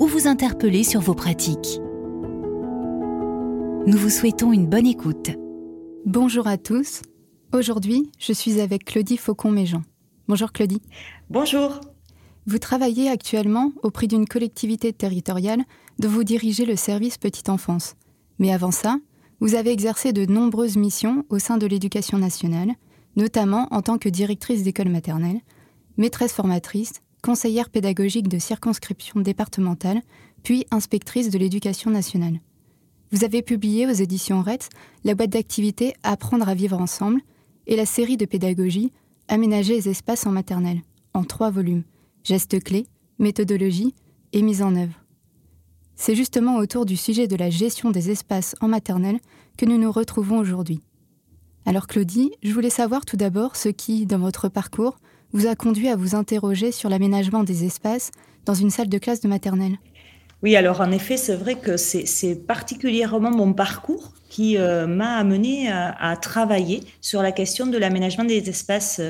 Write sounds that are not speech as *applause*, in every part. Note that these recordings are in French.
ou vous interpeller sur vos pratiques. Nous vous souhaitons une bonne écoute. Bonjour à tous. Aujourd'hui, je suis avec Claudie Faucon-Méjean. Bonjour Claudie. Bonjour. Vous travaillez actuellement auprès d'une collectivité territoriale dont vous dirigez le service petite enfance. Mais avant ça, vous avez exercé de nombreuses missions au sein de l'éducation nationale, notamment en tant que directrice d'école maternelle, maîtresse formatrice, conseillère pédagogique de circonscription départementale, puis inspectrice de l'éducation nationale. Vous avez publié aux éditions RETS la boîte d'activités Apprendre à vivre ensemble et la série de pédagogie Aménager les espaces en maternelle, en trois volumes gestes clés, méthodologie et mise en œuvre. C'est justement autour du sujet de la gestion des espaces en maternelle que nous nous retrouvons aujourd'hui. Alors Claudie, je voulais savoir tout d'abord ce qui, dans votre parcours, vous a conduit à vous interroger sur l'aménagement des espaces dans une salle de classe de maternelle Oui, alors en effet, c'est vrai que c'est particulièrement mon parcours qui euh, m'a amené à, travailler sur la question de l'aménagement des espaces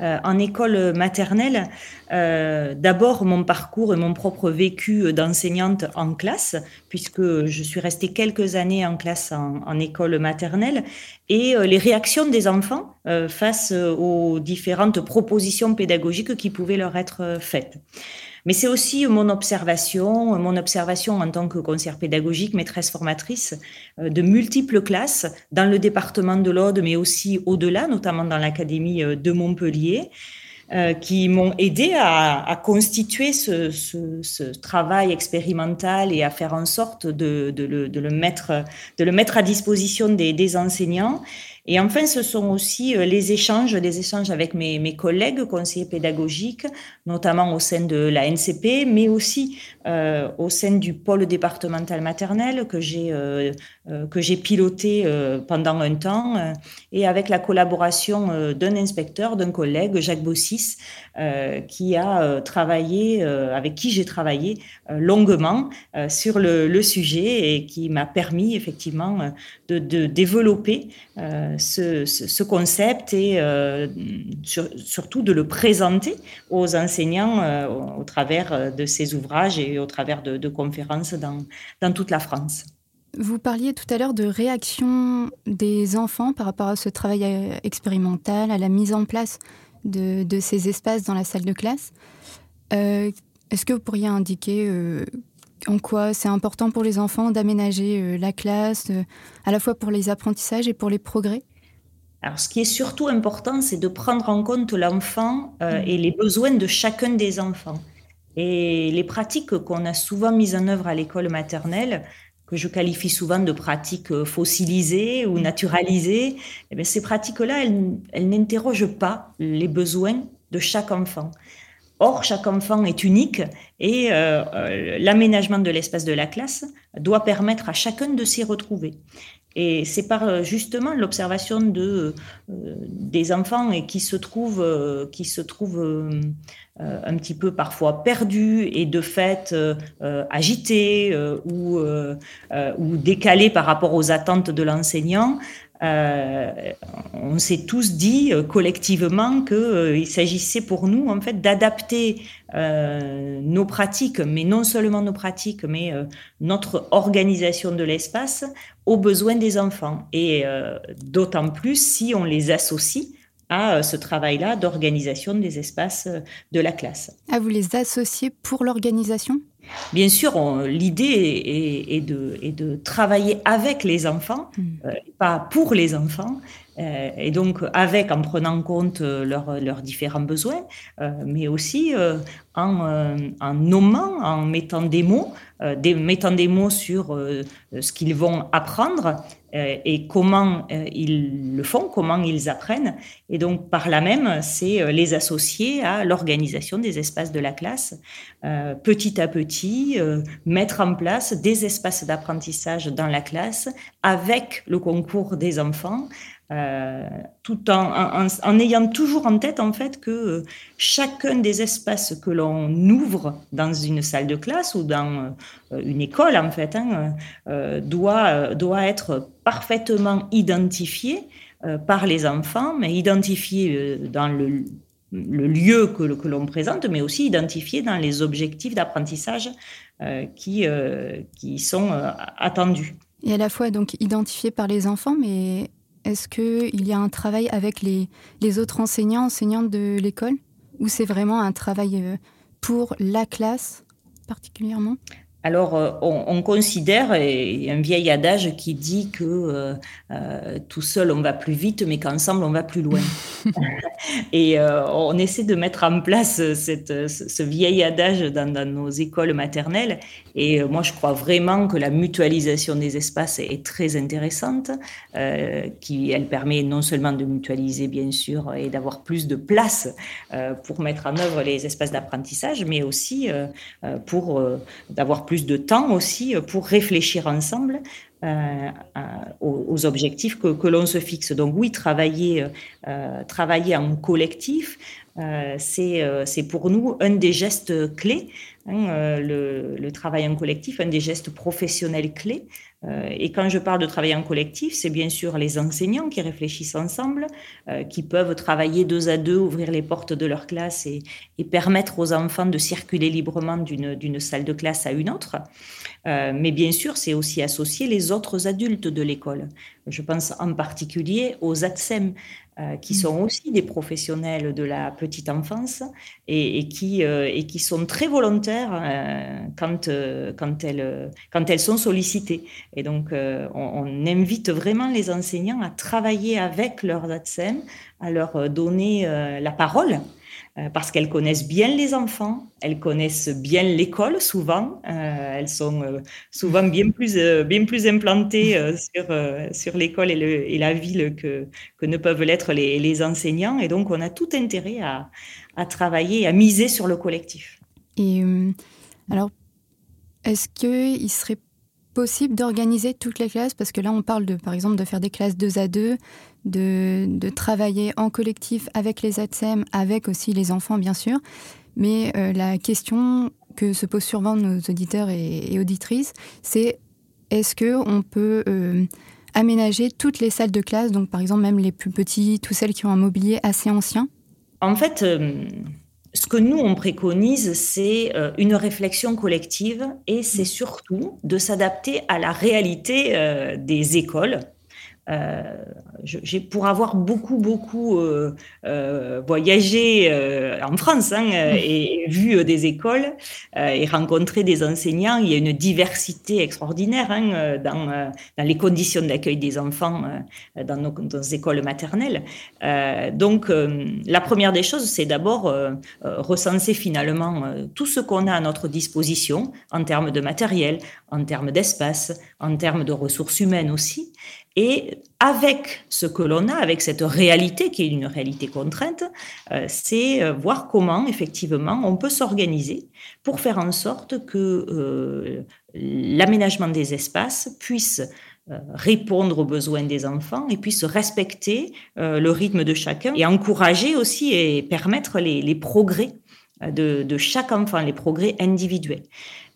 euh, en école maternelle. Euh, d'abord, mon parcours et mon propre vécu d'enseignante en classe, puisque je suis restée quelques années en classe en, en école maternelle, et les réactions des enfants face aux différentes propositions pédagogiques qui pouvaient leur être faites. Mais c'est aussi mon observation, mon observation en tant que conseillère pédagogique, maîtresse formatrice euh, de multiples classes dans le département de l'Aude, mais aussi au-delà, notamment dans l'académie euh, de Montpellier. Euh, qui m'ont aidé à, constituer ce, travail expérimental et à faire en sorte de, le, mettre, à disposition des, des enseignants et enfin, ce sont aussi euh, les échanges, des échanges avec mes, collègues conseillers pédagogiques, notamment au sein de la NCP, mais aussi euh, au sein du pôle départemental maternel que j'ai euh que j'ai piloté euh, pendant un temps, euh, et avec la collaboration d'un inspecteur, d'un collègue, Jacques Bossis, qui a travaillé, avec qui j'ai travaillé longuement sur le, sujet et qui m'a permis effectivement de, développer ce, concept et euh, surtout de le présenter aux enseignants euh, au, travers euh, de ces ouvrages et au travers de, conférences dans toute la France. Vous parliez tout à l'heure de réaction des enfants par rapport à ce travail expérimental, à la mise en place de, ces espaces dans la salle de classe. Est-ce que vous pourriez indiquer en quoi c'est important pour les enfants d'aménager la classe, à la fois pour les apprentissages et pour les progrès? Alors, ce qui est surtout important, c'est de prendre en compte l'enfant euh, et les besoins de chacun des enfants. Et les pratiques qu'on a souvent mises en œuvre à l'école maternelle, que je qualifie souvent de pratiques fossilisées ou naturalisées, eh ces pratiques-là, elles n'interrogent pas les besoins de chaque enfant. Or, chaque enfant est unique et euh, euh, l'aménagement de l'espace de la classe doit permettre à chacun de s'y retrouver. Et c'est par euh, justement l'observation de des enfants et qui se trouvent qui se trouvent un petit peu parfois perdus et de fait agités ou ou décalés par rapport aux attentes de l'enseignant euh, on s'est tous dit euh, collectivement qu'il euh, s'agissait pour nous en fait d'adapter nos pratiques, mais non seulement nos pratiques, mais notre organisation de l'espace aux besoins des enfants. Et d'autant plus si on les associe à ce travail-là d'organisation des espaces de la classe. À vous les associer pour l'organisation? Bien sûr, l'idée est, de, travailler avec les enfants, hmm. euh, pas pour les enfants, et donc avec, en prenant en compte leurs différents besoins, mais aussi en, en, nommant, en mettant des mots, des, mettant des mots sur ce qu'ils vont apprendre euh, et comment euh, ils le font, comment ils apprennent. Et donc, par là même, c'est euh, les associer à l'organisation des espaces de la classe, petit à petit, mettre en place des espaces d'apprentissage dans la classe avec le concours des enfants, euh, tout en, ayant toujours en tête en fait que euh, chacun des espaces que l'on ouvre dans une salle de classe ou dans euh, une école en fait hein, doit, doit être parfaitement identifié par les enfants, mais identifié dans le, lieu que, que l'on présente, mais aussi identifié dans les objectifs d'apprentissage qui, qui sont attendus. Et à la fois donc identifié par les enfants, mais est-ce qu'il y a un travail avec les, autres enseignants, enseignantes de l'école? Ou c'est vraiment un travail euh, pour la classe particulièrement? Alors, euh, on, considère, et un vieil adage qui dit que euh, euh, tout seul on va plus vite, mais qu'ensemble on va plus loin. *laughs* *laughs* et on essaie de mettre en place cette, ce vieil adage dans, nos écoles maternelles. Et moi, je crois vraiment que la mutualisation des espaces est très intéressante, qui elle permet non seulement de mutualiser, bien sûr, et d'avoir plus de place pour mettre en œuvre les espaces d'apprentissage, mais aussi pour d'avoir plus de temps aussi pour réfléchir ensemble euh, aux, objectifs que, l'on se fixe. Donc oui, travailler, euh, travailler en collectif, euh, c'est pour nous un des gestes clés, hein, le, le, travail en collectif, un des gestes professionnels clés euh, et quand je parle de travailler en collectif, c'est bien sûr les enseignants qui réfléchissent ensemble, euh, qui peuvent travailler deux à deux, ouvrir les portes de leur classe et, permettre aux enfants de circuler librement d'une salle de classe à une autre. Euh, mais bien sûr, c'est aussi associer les autres adultes de l'école. Je pense en particulier aux ATSEM, euh, qui mm. sont aussi des professionnels de la petite enfance et, qui, euh, et qui sont très volontaires euh, quand, quand, elles, quand elles sont sollicitées. Et donc, on, invite vraiment les enseignants à travailler avec leurs ATSEM, à leur donner la parole euh, parce qu'elles connaissent bien les enfants, elles connaissent bien l'école souvent, euh, elles sont euh, souvent bien plus, bien plus implantées *laughs* sur, sur l'école et, et, la ville que, que ne peuvent l'être les, les, enseignants. Et donc, on a tout intérêt à, à travailler, à miser sur le collectif. Et alors, est-ce qu'il serait possible d'organiser toutes les classes Parce que là, on parle de, par exemple, de faire des classes deux à deux, de, travailler en collectif avec les ATSEM, avec aussi les enfants, bien sûr. Mais euh, la question que se posent souvent nos auditeurs et, auditrices, c'est est-ce qu'on peut euh, aménager toutes les salles de classe, donc par exemple même les plus petits, toutes celles qui ont un mobilier assez ancien? En fait, euh, ce que nous, on préconise, c'est une réflexion collective et c'est surtout de s'adapter à la réalité des écoles euh, pour avoir beaucoup beaucoup euh, euh, voyagé en France hein, et, vu des écoles et rencontré des enseignants, il y a une diversité extraordinaire hein, dans, dans, les conditions d'accueil des enfants dans nos, dans, nos, écoles maternelles. donc la première des choses, c'est d'abord recenser finalement tout ce qu'on a à notre disposition en termes de matériel, en termes d'espace, en termes de ressources humaines aussi, et avec ce que l'on a, avec cette réalité qui est une réalité contrainte, euh, c'est euh, voir comment effectivement on peut s'organiser pour faire en sorte que euh, l'aménagement des espaces puisse répondre aux besoins des enfants et puisse respecter le rythme de chacun et encourager aussi et permettre les progrès de, chaque enfant, les progrès individuels.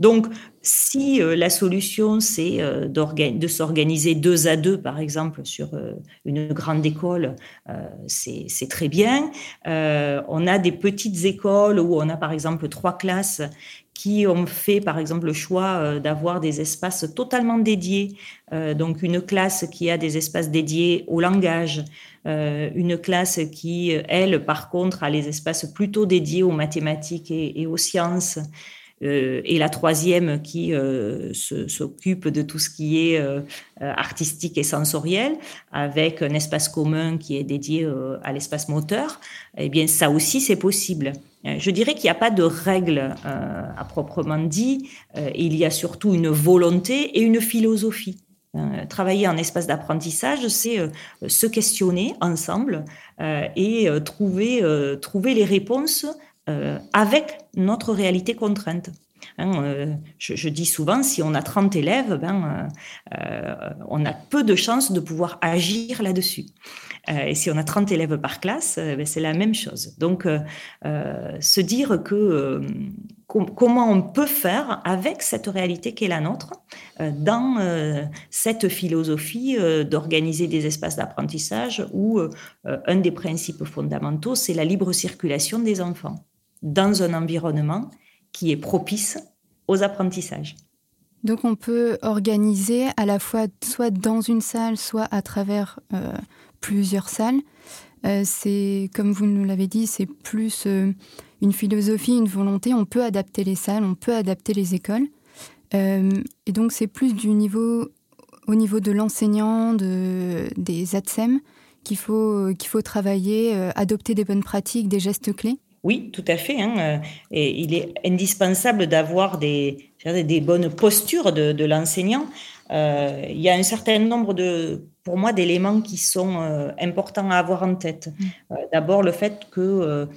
Donc, si euh, la solution, c'est euh, de s'organiser deux à deux, par exemple, sur euh, une grande école, c'est très bien. on a des petites écoles où on a, par exemple, trois classes qui ont fait, par exemple, le choix d'avoir des espaces totalement dédiés. donc, une classe qui a des espaces dédiés au langage, une classe qui, elle, par contre, a les espaces plutôt dédiés aux mathématiques et, aux sciences, et la troisième qui s'occupe de tout ce qui est artistique et sensoriel, avec un espace commun qui est dédié à l'espace moteur, eh bien ça aussi c'est possible. Je dirais qu'il n'y a pas de règle à proprement dit, il y a surtout une volonté et une philosophie. Euh, travailler en espace d'apprentissage, c'est euh, se questionner ensemble euh, et trouver, trouver les réponses avec notre réalité contrainte. Hein, je, dis souvent, si on a 30 élèves, ben, on a peu de chances de pouvoir agir là-dessus. et si on a 30 élèves par classe, ben, c'est la même chose. Donc, se dire que comment on peut faire avec cette réalité qui est la nôtre euh, dans euh, cette philosophie euh, d'organiser des espaces d'apprentissage où un des principes fondamentaux, c'est la libre circulation des enfants dans un environnement qui est propice aux apprentissages. Donc on peut organiser à la fois soit dans une salle, soit à travers plusieurs salles. c'est comme vous nous l'avez dit, c'est plus une philosophie, une volonté. On peut adapter les salles, on peut adapter les écoles. Euh, et donc c'est plus du niveau, au niveau de l'enseignant, de, des ATSEM, qu'il faut, qu'il faut travailler, euh, adopter des bonnes pratiques, des gestes clés. Oui, tout à fait. Hein. Euh, et il est indispensable d'avoir des, des bonnes postures de, de l'enseignant. Euh, il y a un certain nombre de, pour moi, d'éléments qui sont euh, importants à avoir en tête. Mm. Euh, d'abord, le fait qu'il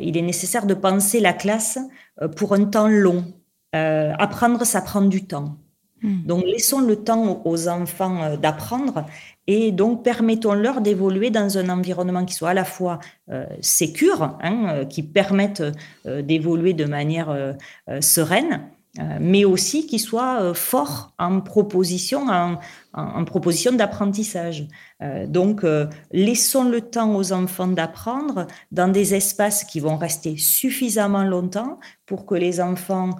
il est nécessaire de penser la classe pour un temps long. apprendre, ça prend du temps. Mm. Donc, laissons le temps aux enfants d'apprendre et donc permettons-leur d'évoluer dans un environnement qui soit à la fois euh, hein, qui permette d'évoluer de manière sereine, euh, mais aussi qui soit euh, fort en proposition, en, proposition d'apprentissage. Euh, donc, laissons le temps aux enfants d'apprendre dans des espaces qui vont rester suffisamment longtemps pour que les enfants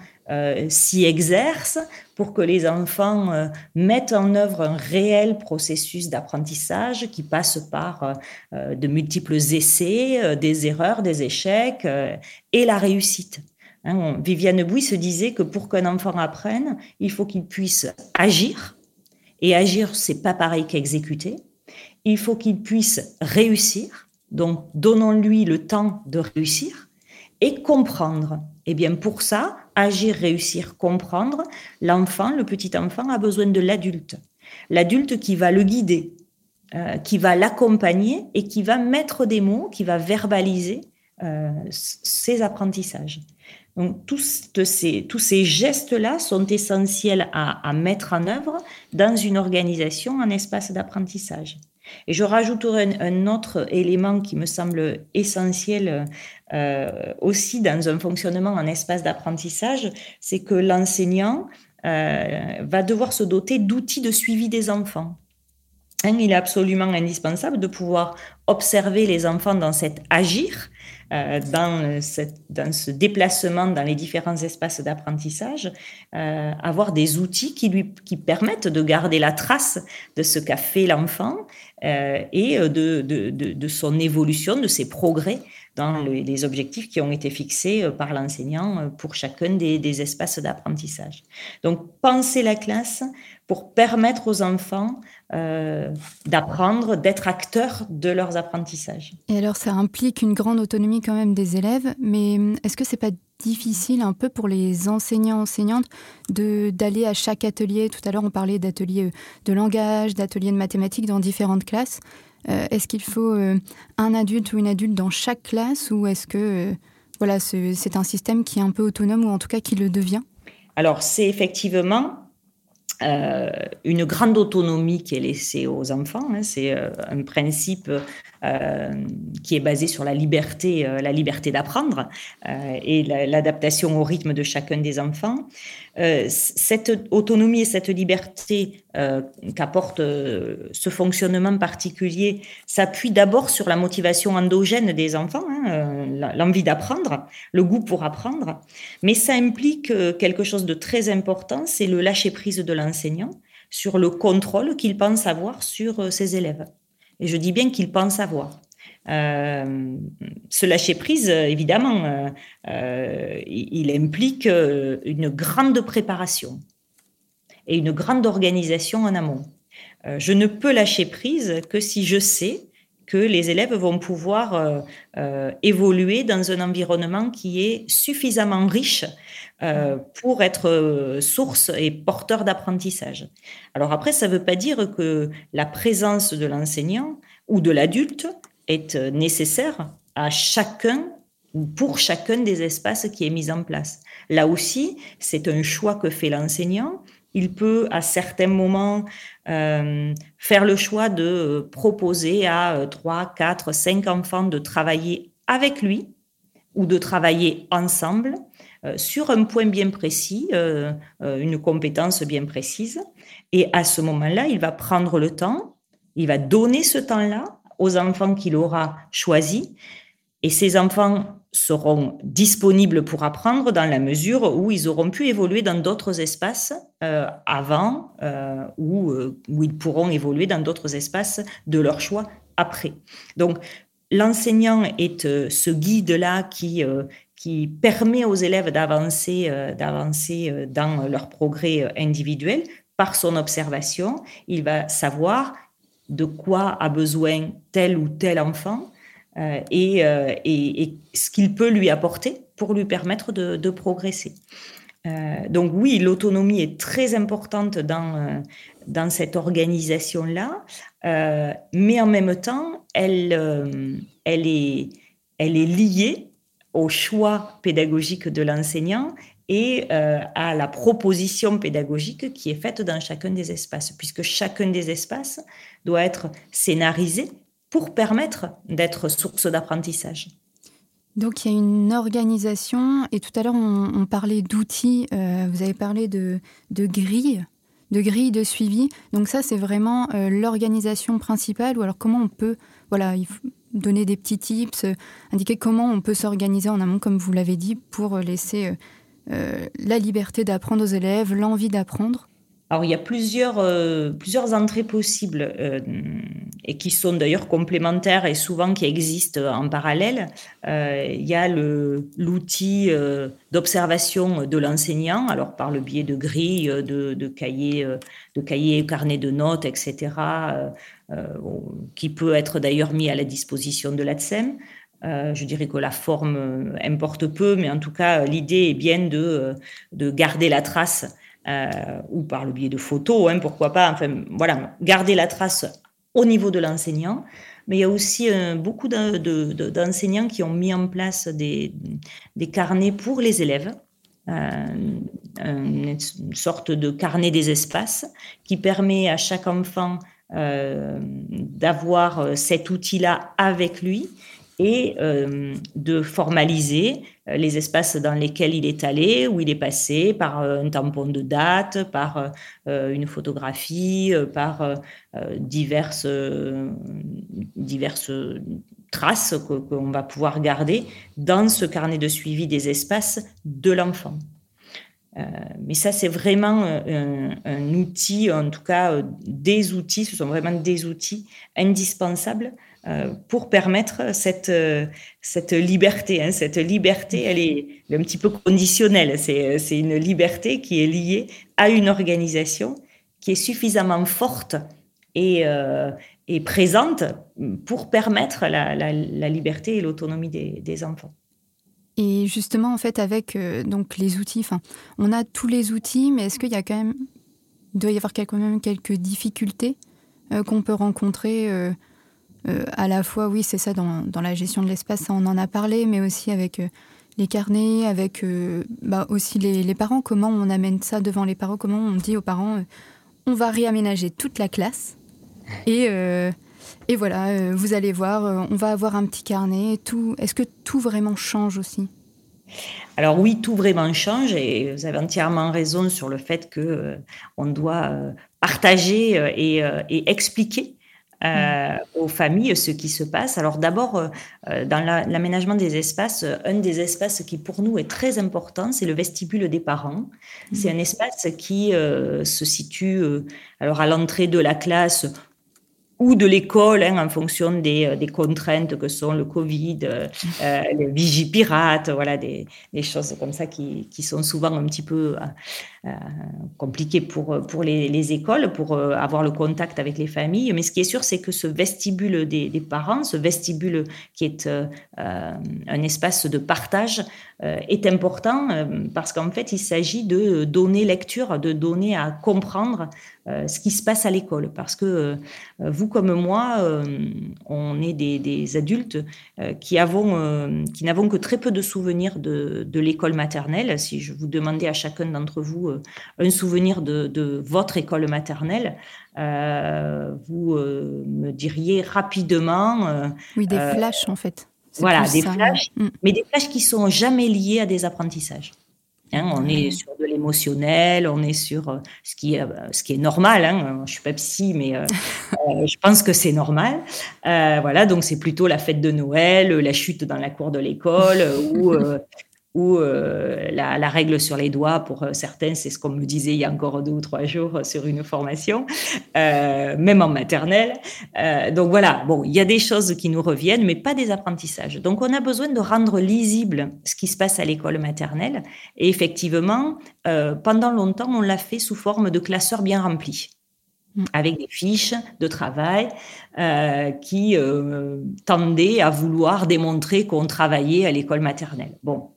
s'y exercent, pour que les enfants mettent en œuvre un réel processus d'apprentissage qui passe par de multiples essais, des erreurs, des échecs et la réussite. Hein, Viviane Bouy se disait que pour qu'un enfant apprenne, il faut qu'il puisse agir. Et agir, c'est pas pareil qu'exécuter. Il faut qu'il puisse réussir. Donc, donnons-lui le temps de réussir et comprendre. Et eh bien, pour ça, agir, réussir, comprendre, l'enfant, le petit enfant, a besoin de l'adulte. L'adulte qui va le guider, euh, qui va l'accompagner et qui va mettre des mots, qui va verbaliser euh, ses apprentissages. Donc, tous ces, tous ces gestes-là sont essentiels à, mettre en œuvre dans une organisation en espace d'apprentissage. Et je rajouterai un, autre élément qui me semble essentiel euh, aussi dans un fonctionnement en espace d'apprentissage, c'est que l'enseignant euh, va devoir se doter d'outils de suivi des enfants. Hein, il est absolument indispensable de pouvoir observer les enfants dans cet agir, euh, dans, ce déplacement dans les différents espaces d'apprentissage, avoir des outils qui lui qui permettent de garder la trace de ce qu'a fait l'enfant euh, et de, de, de, son évolution, de ses progrès dans les objectifs qui ont été fixés par l'enseignant pour chacun des, des espaces d'apprentissage. Donc, penser la classe pour permettre aux enfants euh, d'apprendre, d'être acteurs de leurs apprentissages. Et alors, ça implique une grande autonomie quand même des élèves, mais hum, est-ce que c'est pas difficile un peu pour les enseignants enseignantes de d'aller à chaque atelier? Tout à l'heure, on parlait d'ateliers euh, de langage, d'ateliers de mathématiques dans différentes classes. Euh, est-ce qu'il faut un adulte ou une adulte dans chaque classe, ou est-ce que voilà, c'est un système qui est un peu autonome ou en tout cas qui le devient? Alors, c'est effectivement une grande autonomie qui est laissée aux enfants. Hein, c'est euh, un principe euh, qui est basé sur la liberté, la liberté d'apprendre et l'adaptation au rythme de chacun des enfants. cette autonomie et cette liberté qu'apporte ce fonctionnement particulier s'appuie d'abord sur la motivation endogène des enfants, hein, l'envie d'apprendre, le goût pour apprendre, mais ça implique quelque chose de très important, c'est le lâcher prise de l'enfant enseignant sur le contrôle qu'il pense avoir sur euh, ses élèves. Et je dis bien qu'il pense avoir. ce lâcher-prise, évidemment, il implique une grande préparation et une grande organisation en amont. je ne peux lâcher prise que si je sais que les élèves vont pouvoir euh, euh, évoluer dans un environnement qui est suffisamment riche euh, pour être source et porteur d'apprentissage. Alors après, ça ne veut pas dire que la présence de l'enseignant ou de l'adulte est nécessaire à chacun ou pour chacun des espaces qui est mis en place. Là aussi, c'est un choix que fait l'enseignant il peut à certains moments euh, faire le choix de euh, proposer à 3, 4, 5 enfants de travailler avec lui ou de travailler ensemble euh, sur un point bien précis, une compétence bien précise. Et à ce moment-là, il va prendre le temps, il va donner ce temps-là aux enfants qu'il aura choisis. Et ces enfants seront disponibles pour apprendre dans la mesure où ils auront pu évoluer dans d'autres espaces euh, avant euh, ou euh, où ils pourront évoluer dans d'autres espaces de leur choix après. Donc, l'enseignant est ce guide-là qui, qui permet aux élèves d'avancer, d'avancer dans leur progrès individuel par son observation. Il va savoir de quoi a besoin tel ou tel enfant euh, euh, et, ce qu'il peut lui apporter pour lui permettre de, progresser. Euh, donc oui, l'autonomie est très importante dans, cette organisation-là, mais en même temps, elle est liée au choix pédagogique de l'enseignant et à la proposition pédagogique qui est faite dans chacun des espaces, puisque chacun des espaces doit être scénarisé pour permettre d'être source d'apprentissage. Donc il y a une organisation, et tout à l'heure on, parlait d'outils, euh, vous avez parlé de, de grilles, de grilles de suivi. Donc ça c'est vraiment euh, l'organisation principale, ou alors comment on peut voilà, donner des petits tips, euh, indiquer comment on peut s'organiser en amont, comme vous l'avez dit, pour laisser la liberté d'apprendre aux élèves, l'envie d'apprendre alors, il y a plusieurs, euh, plusieurs entrées possibles euh, et qui sont d'ailleurs complémentaires et souvent qui existent en parallèle. Euh, il y a l'outil d'observation de l'enseignant, alors par le biais de grilles, de, de cahiers, de cahiers, carnets de notes, etc., qui peut être d'ailleurs mis à la disposition de l'ADSEM. je dirais que la forme importe peu, mais en tout cas, l'idée est bien de, de garder la trace euh, ou par le biais de photos, hein, pourquoi pas. Enfin, voilà, garder la trace au niveau de l'enseignant. Mais il y a aussi euh, beaucoup d'enseignants qui ont mis en place des, carnets pour les élèves. Euh, une sorte de carnet des espaces qui permet à chaque enfant d'avoir cet outil-là avec lui et euh, de formaliser euh, les espaces dans lesquels il est allé, où il est passé, par euh, un tampon de date, par une photographie, par diverses, diverses traces qu'on va pouvoir garder dans ce carnet de suivi des espaces de l'enfant. mais ça, c'est vraiment un, outil, en tout cas des outils, ce sont vraiment des outils indispensables pour permettre cette, euh, liberté. Hein. Cette liberté, elle est, un petit peu conditionnelle. C'est une liberté qui est liée à une organisation qui est suffisamment forte et, euh, présente pour permettre la, liberté et l'autonomie des, des, enfants. Et justement, en fait, avec donc les outils, on a tous les outils, mais est-ce qu'il y a quand même, il doit y avoir quand même quelques difficultés qu'on peut rencontrer euh, à la fois, oui, c'est ça, dans, la gestion de l'espace, on en a parlé, mais aussi avec euh, les carnets, avec euh, bah, aussi les, parents, comment on amène ça devant les parents, comment on dit aux parents, on va réaménager toute la classe. Et, et voilà, vous allez voir, on va avoir un petit carnet. Tout. Est-ce que tout vraiment change aussi? Alors oui, tout vraiment change et vous avez entièrement raison sur le fait que on doit partager et expliquer euh, aux familles ce qui se passe. Alors d'abord, euh, dans l'aménagement des espaces, un des espaces qui pour nous est très important, c'est le vestibule des parents. C'est un espace qui euh, se situe alors à l'entrée de la classe ou de l'école hein, en fonction des, des, contraintes que sont le Covid, euh, le vigipirate, voilà, des, des, choses comme ça qui, qui, sont souvent un petit peu euh, compliquées pour, pour les, les, écoles, pour avoir le contact avec les familles. Mais ce qui est sûr, c'est que ce vestibule des, parents, ce vestibule qui est un espace de partage, est important parce qu'en fait, il s'agit de donner lecture, de donner à comprendre euh, ce qui se passe à l'école. Parce que euh, vous comme moi, euh, on est des, adultes qui avons, qui n'avons que très peu de souvenirs de, l'école maternelle. Si je vous demandais à chacun d'entre vous un souvenir de, votre école maternelle, vous me diriez rapidement. oui, des flashs en fait. Voilà, des flashs, mm. mais des flashs qui sont jamais liés à des apprentissages. Hein, on est sur de l'émotionnel, on est sur euh, ce qui est, euh, ce qui est normal. Hein. Je suis pas psy, mais *laughs* euh, je pense que c'est normal. voilà, donc c'est plutôt la fête de Noël, la chute dans la cour de l'école ou ou euh, la, règle sur les doigts, pour euh, certains, c'est ce qu'on me disait il y a encore deux ou trois jours euh, sur une formation, même en maternelle. donc voilà, bon, il y a des choses qui nous reviennent, mais pas des apprentissages. Donc on a besoin de rendre lisible ce qui se passe à l'école maternelle. Et effectivement, pendant longtemps, on l'a fait sous forme de classeurs bien remplis mm. avec des fiches de travail qui tendaient à vouloir démontrer qu'on travaillait à l'école maternelle. Bon,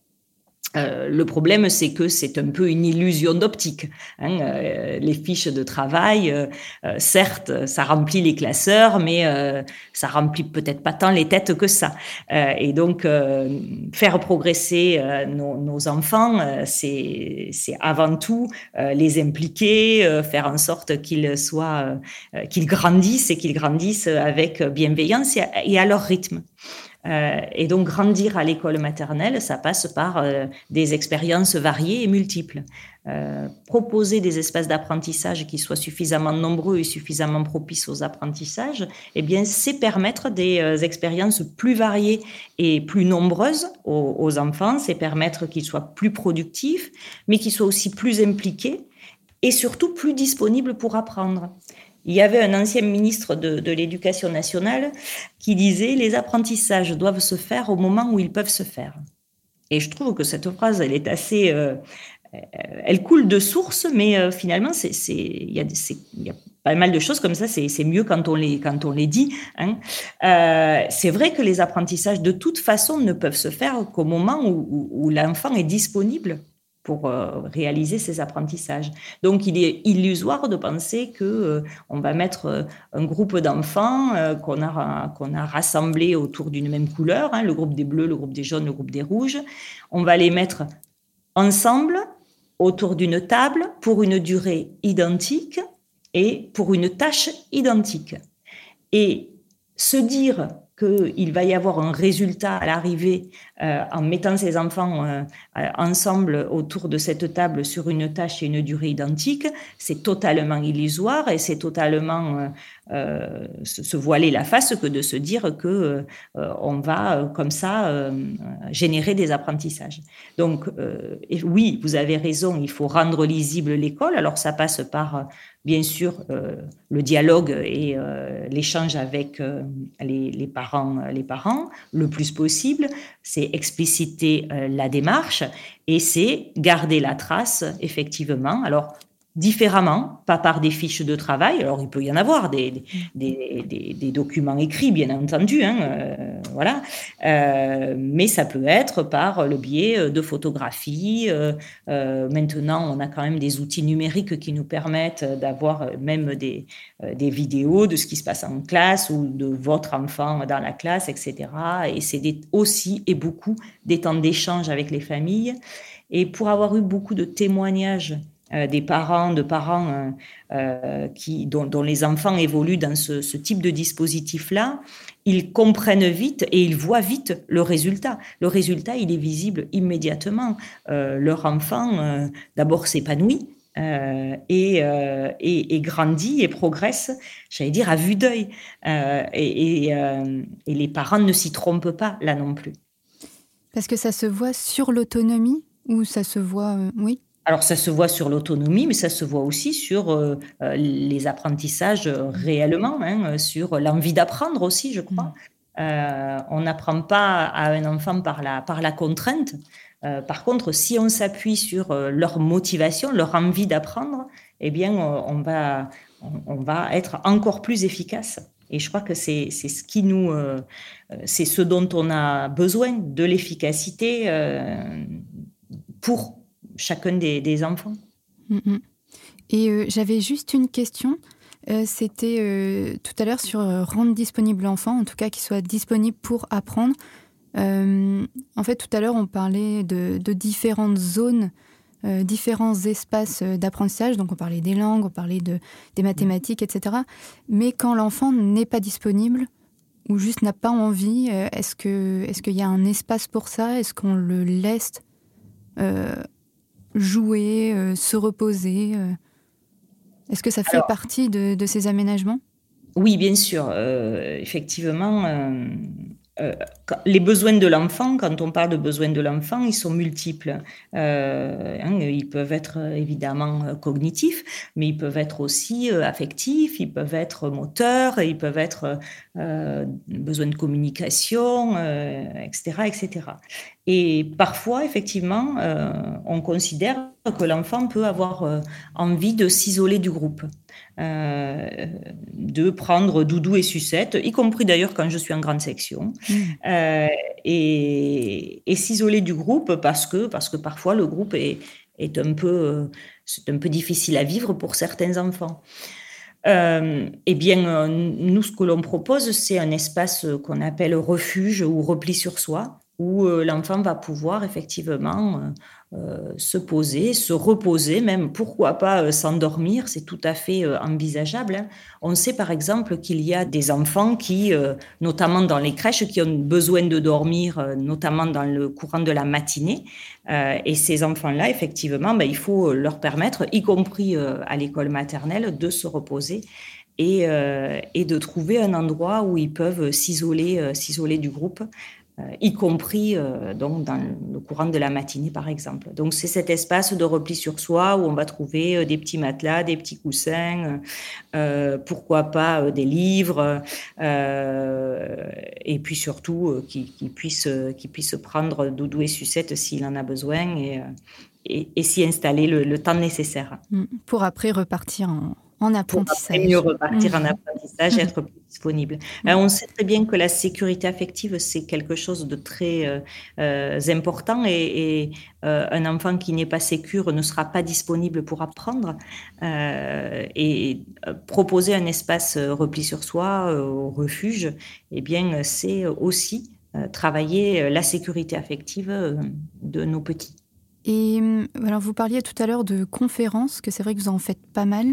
euh, le problème, c'est que c'est un peu une illusion d'optique. Hein. Euh, les fiches de travail, euh, certes, ça remplit les classeurs, mais ça remplit peut-être pas tant les têtes que ça. et donc, faire progresser nos, nos, enfants, c'est avant tout les impliquer, faire en sorte qu'ils soient, qu'ils grandissent et qu'ils grandissent avec bienveillance et à leur rythme. Euh, et donc, grandir à l'école maternelle, ça passe par euh, des expériences variées et multiples. Euh, proposer des espaces d'apprentissage qui soient suffisamment nombreux et suffisamment propices aux apprentissages, eh bien, c'est permettre des expériences plus variées et plus nombreuses aux, aux enfants. C'est permettre qu'ils soient plus productifs, mais qu'ils soient aussi plus impliqués et surtout plus disponibles pour apprendre. Il y avait un ancien ministre de, l'Éducation nationale qui disait les apprentissages doivent se faire au moment où ils peuvent se faire. Et je trouve que cette phrase, elle est assez, euh, elle coule de source, mais euh, finalement, il y, a pas mal de choses comme ça. C'est mieux quand on les quand on les dit. Hein. Euh, c'est vrai que les apprentissages de toute façon ne peuvent se faire qu'au moment où l'enfant est disponible pour euh, réaliser ces apprentissages. Donc, il est illusoire de penser que euh, on va mettre euh, un groupe d'enfants qu'on a qu'on a rassemblés autour d'une même couleur, hein, le groupe des bleus, le groupe des jaunes, le groupe des rouges. On va les mettre ensemble autour d'une table pour une durée identique et pour une tâche identique. Et se dire qu'il va y avoir un résultat à l'arrivée euh, en mettant ces enfants euh, ensemble autour de cette table sur une tâche et une durée identique, c'est totalement illusoire et c'est totalement euh, se, voiler la face que de se dire que on va comme ça générer des apprentissages. Donc oui, vous avez raison, il faut rendre lisible l'école. Alors ça passe par bien sûr le dialogue et l'échange avec les, les, parents, les parents le plus possible. C'est expliciter euh, la démarche et c'est garder la trace, effectivement. Alors, différemment, pas par des fiches de travail. Alors, il peut y en avoir des, des, des, documents écrits, bien entendu, hein, euh, voilà. Euh, mais ça peut être par le biais de photographies. Euh, maintenant, on a quand même des outils numériques qui nous permettent d'avoir même des, des vidéos de ce qui se passe en classe ou de votre enfant dans la classe, etc. Et c'est aussi et beaucoup des temps d'échange avec les familles. Et pour avoir eu beaucoup de témoignages euh, des parents, de parents euh, euh, qui, dont, les enfants évoluent dans ce, type de dispositif-là, ils comprennent vite et ils voient vite le résultat. Le résultat, il est visible immédiatement. leur enfant, d'abord, s'épanouit. et, et, grandit et progresse, j'allais dire, à vue d'œil. et, et les parents ne s'y trompent pas là non plus. Parce que ça se voit sur l'autonomie ou ça se voit, oui? Alors ça se voit sur l'autonomie, mais ça se voit aussi sur euh, euh, les apprentissages réellement, hein, sur l'envie d'apprendre aussi, je crois. Mmh. on n'apprend pas à un enfant par la, par la contrainte. par contre, si on s'appuie sur leur motivation, leur envie d'apprendre, eh bien, on va, on va être encore plus efficace. Et je crois que c'est ce qui nous, c'est ce dont on a besoin, de l'efficacité pour chacun des, enfants. Mm, mm. Et euh, j'avais juste une question. Euh, c'était euh, tout à l'heure sur rendre disponible l'enfant, en tout cas qu'il soit disponible pour apprendre. en fait, tout à l'heure, on parlait de, différentes zones, différents espaces d'apprentissage. Donc, on parlait des langues, on parlait de, des mathématiques, etc. Mais quand l'enfant n'est pas disponible ou juste n'a pas envie, est-ce qu'il est y a un espace pour ça? Est-ce qu'on le laisse jouer, euh, se reposer euh. Est-ce que ça fait partie de, ces aménagements? Oui, bien sûr. Euh, effectivement, euh, les besoins de l'enfant, quand on parle de besoins de l'enfant, ils sont multiples. Euh, hein, ils peuvent être évidemment euh, cognitifs, mais ils peuvent être aussi affectifs, ils peuvent être moteurs, ils peuvent être besoin de communication, etc., etc. Et parfois, effectivement, on considère que l'enfant peut avoir envie de s'isoler du groupe. Euh, de prendre doudou et sucette, y compris d'ailleurs quand je suis en grande section, mmh. euh, et, s'isoler du groupe parce que, parce que parfois le groupe est, est un, peu, c'est un peu difficile à vivre pour certains enfants. Euh, eh bien, nous, ce que l'on propose, c'est un espace qu'on appelle refuge ou repli sur soi, où l'enfant va pouvoir effectivement euh, se poser, se reposer, même pourquoi pas euh, s'endormir, c'est tout à fait euh, envisageable. Hein. On sait par exemple qu'il y a des enfants qui, notamment dans les crèches, qui ont besoin de dormir, notamment dans le courant de la matinée. et ces enfants-là, effectivement, ben, il faut leur permettre, y compris à l'école maternelle, de se reposer. Et, et, de trouver un endroit où ils peuvent s'isoler, s'isoler du groupe y compris euh, donc dans le courant de la matinée par exemple. Donc c'est cet espace de repli sur soi où on va trouver euh, des petits matelas, des petits coussins, pourquoi pas des livres, et puis surtout qui, puisse qui puisse prendre doudou et sucette s'il en a besoin et, et, s'y installer le, temps nécessaire. Mm. Pour après repartir en, en apprentissage. Pour mieux repartir en mm. apprentissage et être plus disponible. Mm. on sait très bien que la sécurité affective, c'est quelque chose de très euh, euh, important et, euh, un enfant qui n'est pas sécure ne sera pas disponible pour apprendre. et proposer un espace repli sur soi, au refuge, eh bien, c'est aussi travailler la sécurité affective de nos petits. Et alors, vous parliez tout à l'heure de conférences, que c'est vrai que vous en faites pas mal.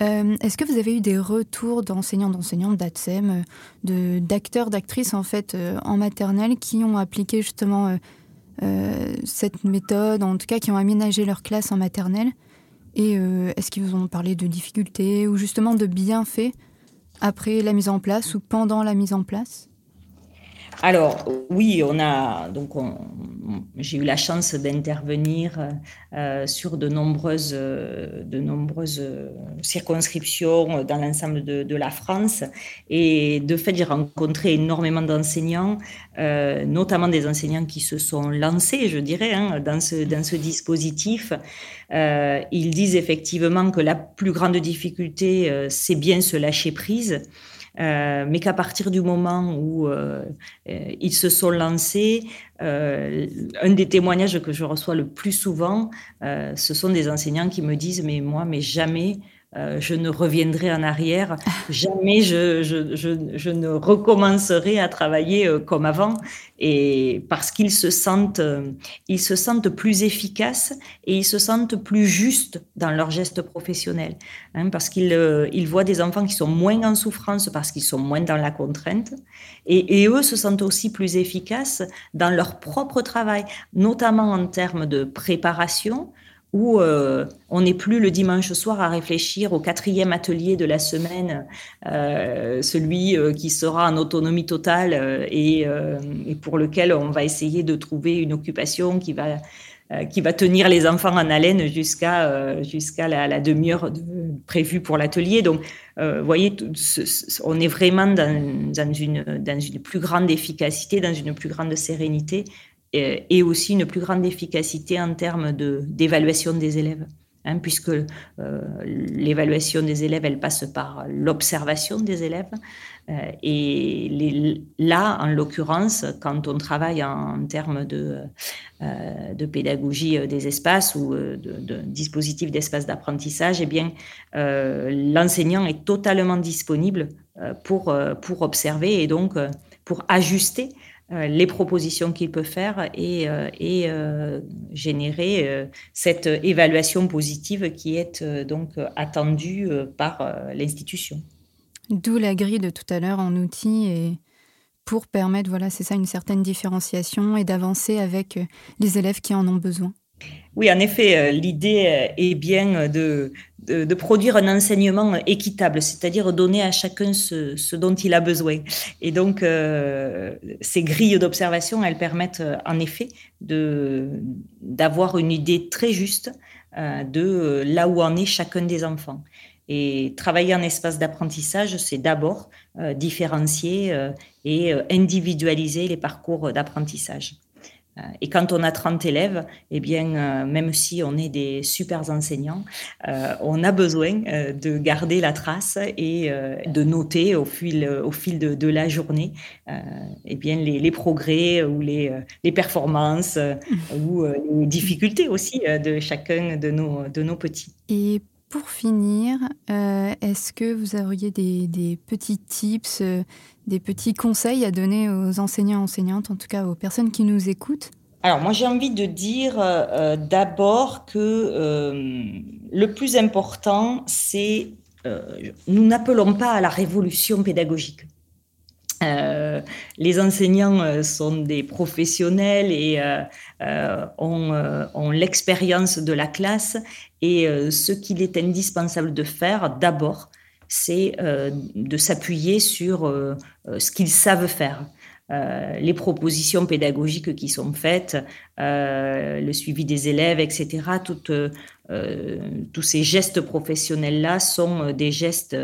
Euh, est-ce que vous avez eu des retours d'enseignants, d'enseignantes, d'ATSEM, de, d'acteurs, d'actrices en fait euh, en maternelle qui ont appliqué justement euh, cette méthode, en tout cas qui ont aménagé leur classe en maternelle? Et est-ce qu'ils vous ont parlé de difficultés ou justement de bienfaits après la mise en place ou pendant la mise en place? Alors oui, on a donc j'ai eu la chance d'intervenir euh, sur de nombreuses de nombreuses circonscriptions dans l'ensemble de, la France et de fait j'ai rencontré énormément d'enseignants, euh, notamment des enseignants qui se sont lancés, je dirais, hein, dans ce dans ce dispositif. Euh, ils disent effectivement que la plus grande difficulté c'est bien se lâcher prise. Euh, mais qu'à partir du moment où euh, euh, ils se sont lancés, un des témoignages que je reçois le plus souvent, ce sont des enseignants qui me disent mais moi mais jamais euh, je ne reviendrai en arrière, jamais je, ne recommencerai à travailler euh, comme avant, et parce qu'ils se sentent, euh, ils se sentent plus efficaces et ils se sentent plus justes dans leurs gestes professionnels, hein, parce qu'ils ils voient des enfants qui sont moins en souffrance parce qu'ils sont moins dans la contrainte, et, et eux se sentent aussi plus efficaces dans leur propre travail, notamment en termes de préparation où euh, on n'est plus le dimanche soir à réfléchir au quatrième atelier de la semaine, euh, celui euh, qui sera en autonomie totale et, pour lequel on va essayer de trouver une occupation qui va qui va tenir les enfants en haleine jusqu'à jusqu'à la, demi-heure prévue pour l'atelier. Donc, vous voyez, on est vraiment dans, dans, une, dans une plus grande efficacité, dans une plus grande sérénité et aussi une plus grande efficacité en termes d'évaluation des élèves. Hein, puisque euh, l'évaluation des élèves, elle passe par l'observation des élèves. Euh, et là, en l'occurrence, quand on travaille en, termes de, euh, de, pédagogie des espaces ou de, dispositifs d'espace d'apprentissage, eh bien, l'enseignant est totalement disponible pour, pour observer et donc pour ajuster euh, les propositions qu'il peut faire et, euh, euh, générer cette évaluation positive qui est donc attendue par l'institution. D'où la grille de tout à l'heure en outils et pour permettre, voilà, c'est ça, une certaine différenciation et d'avancer avec les élèves qui en ont besoin. Oui, en effet, l'idée est bien de, de, produire un enseignement équitable, c'est-à-dire donner à chacun ce, dont il a besoin. Et donc, euh, ces grilles d'observation, elles permettent euh, en effet d'avoir une idée très juste euh, de là où en est chacun des enfants. Et travailler en espace d'apprentissage, c'est d'abord différencier et individualiser les parcours d'apprentissage. Euh, et quand on a 30 élèves, eh bien, euh, même si on est des super enseignants, euh, on a besoin de garder la trace et de noter au fil, au fil de, la journée eh bien, les, progrès ou les, les performances *laughs* ou les difficultés aussi de chacun de nos, de nos petits. Et pour finir, est-ce que vous auriez des, petits tips, des petits conseils à donner aux enseignants, enseignantes, en tout cas aux personnes qui nous écoutent? Alors moi j'ai envie de dire euh, euh, d'abord que euh, le plus important c'est nous n'appelons pas à la révolution pédagogique. Les enseignants sont des professionnels et ont, ont l'expérience de la classe et ce qu'il est indispensable de faire d'abord, c'est de s'appuyer sur ce qu'ils savent faire. Euh, les propositions pédagogiques qui sont faites, euh, le suivi des élèves, etc. Euh, tous ces gestes professionnels-là sont des gestes,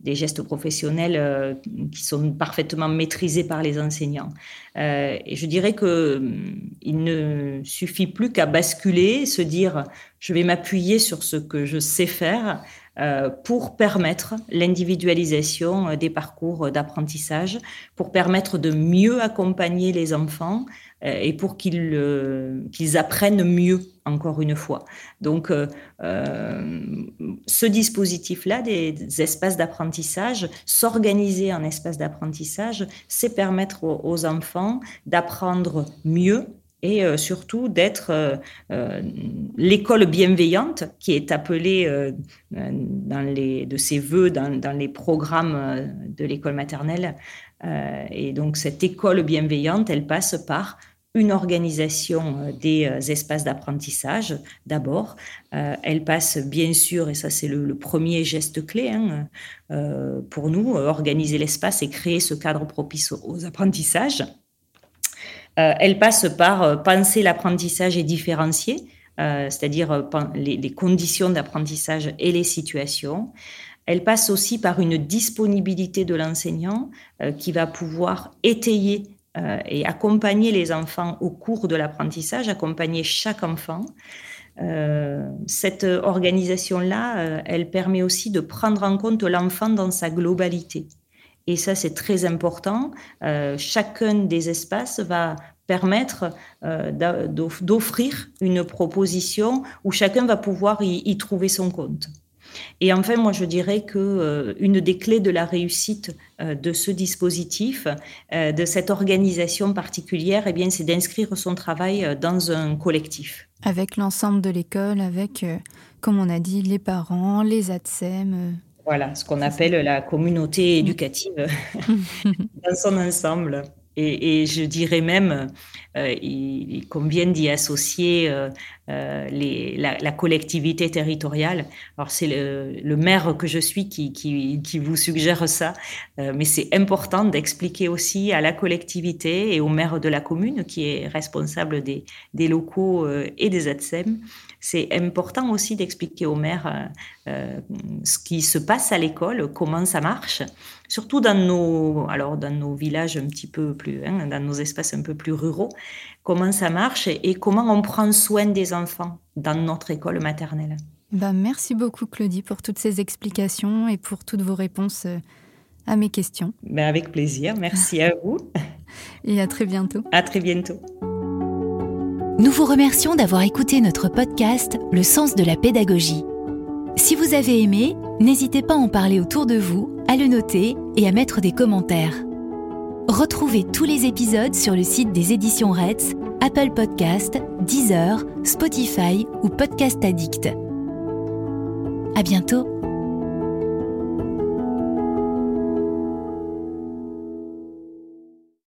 des gestes professionnels qui sont parfaitement maîtrisés par les enseignants. et je dirais que il ne suffit plus qu'à basculer, se dire je vais m'appuyer sur ce que je sais faire euh, pour permettre l'individualisation euh, des parcours d'apprentissage, pour permettre de mieux accompagner les enfants euh, et pour qu'ils apprennent mieux, encore une fois. Donc, ce dispositif-là, des, espaces d'apprentissage, s'organiser en espaces d'apprentissage, c'est permettre aux enfants d'apprendre mieux et euh, surtout d'être euh, euh, l'école bienveillante qui est appelée dans les, de ses voeux dans les programmes de l'école maternelle. et donc cette école bienveillante, elle passe par une organisation des espaces d'apprentissage d'abord. elle passe bien sûr, et ça c'est le, premier geste clé hein, pour nous, organiser l'espace et créer ce cadre propice aux apprentissages. Euh, elle passe par euh, penser l'apprentissage et différencier, euh, c'est-à-dire les, conditions d'apprentissage et les situations. Elle passe aussi par une disponibilité de l'enseignant qui va pouvoir étayer et accompagner les enfants au cours de l'apprentissage, accompagner chaque enfant. cette organisation-là, elle permet aussi de prendre en compte l'enfant dans sa globalité. Et ça, c'est très important. Euh, chacun des espaces va permettre euh, d'offrir une proposition où chacun va pouvoir y, trouver son compte. Et enfin, moi, je dirais que euh, une des clés de la réussite de ce dispositif, de cette organisation particulière, eh bien, c'est d'inscrire son travail dans un collectif. Avec l'ensemble de l'école, avec, comme on a dit, les parents, les ATSEM, voilà, ce qu'on appelle la communauté éducative *laughs* dans son ensemble. et, je dirais même, euh, il, convient d'y associer euh, euh, la, collectivité territoriale. Alors c'est le, maire que je suis qui, vous suggère ça, mais c'est important d'expliquer aussi à la collectivité et au maire de la commune qui est responsable des, locaux et des ATSEM c'est important aussi d'expliquer euh, euh, ce qui se passe à l'école, comment ça marche, surtout dans nos, alors dans nos villages un petit peu plus, hein, dans nos espaces un peu plus ruraux, comment ça marche et, comment on prend soin des enfants dans notre école maternelle. Ben, merci beaucoup Claudie pour toutes ces explications et pour toutes vos réponses euh, à mes questions. Ben, avec plaisir, merci à vous. *laughs* Et à très bientôt. À très bientôt. Nous vous remercions d'avoir écouté notre podcast Le sens de la pédagogie. Si vous avez aimé, n'hésitez pas à en parler autour de vous, à le noter et à mettre des commentaires. Retrouvez tous les épisodes sur le site des éditions Reds, Apple Podcast, Deezer, Spotify ou Podcast Addict. À bientôt!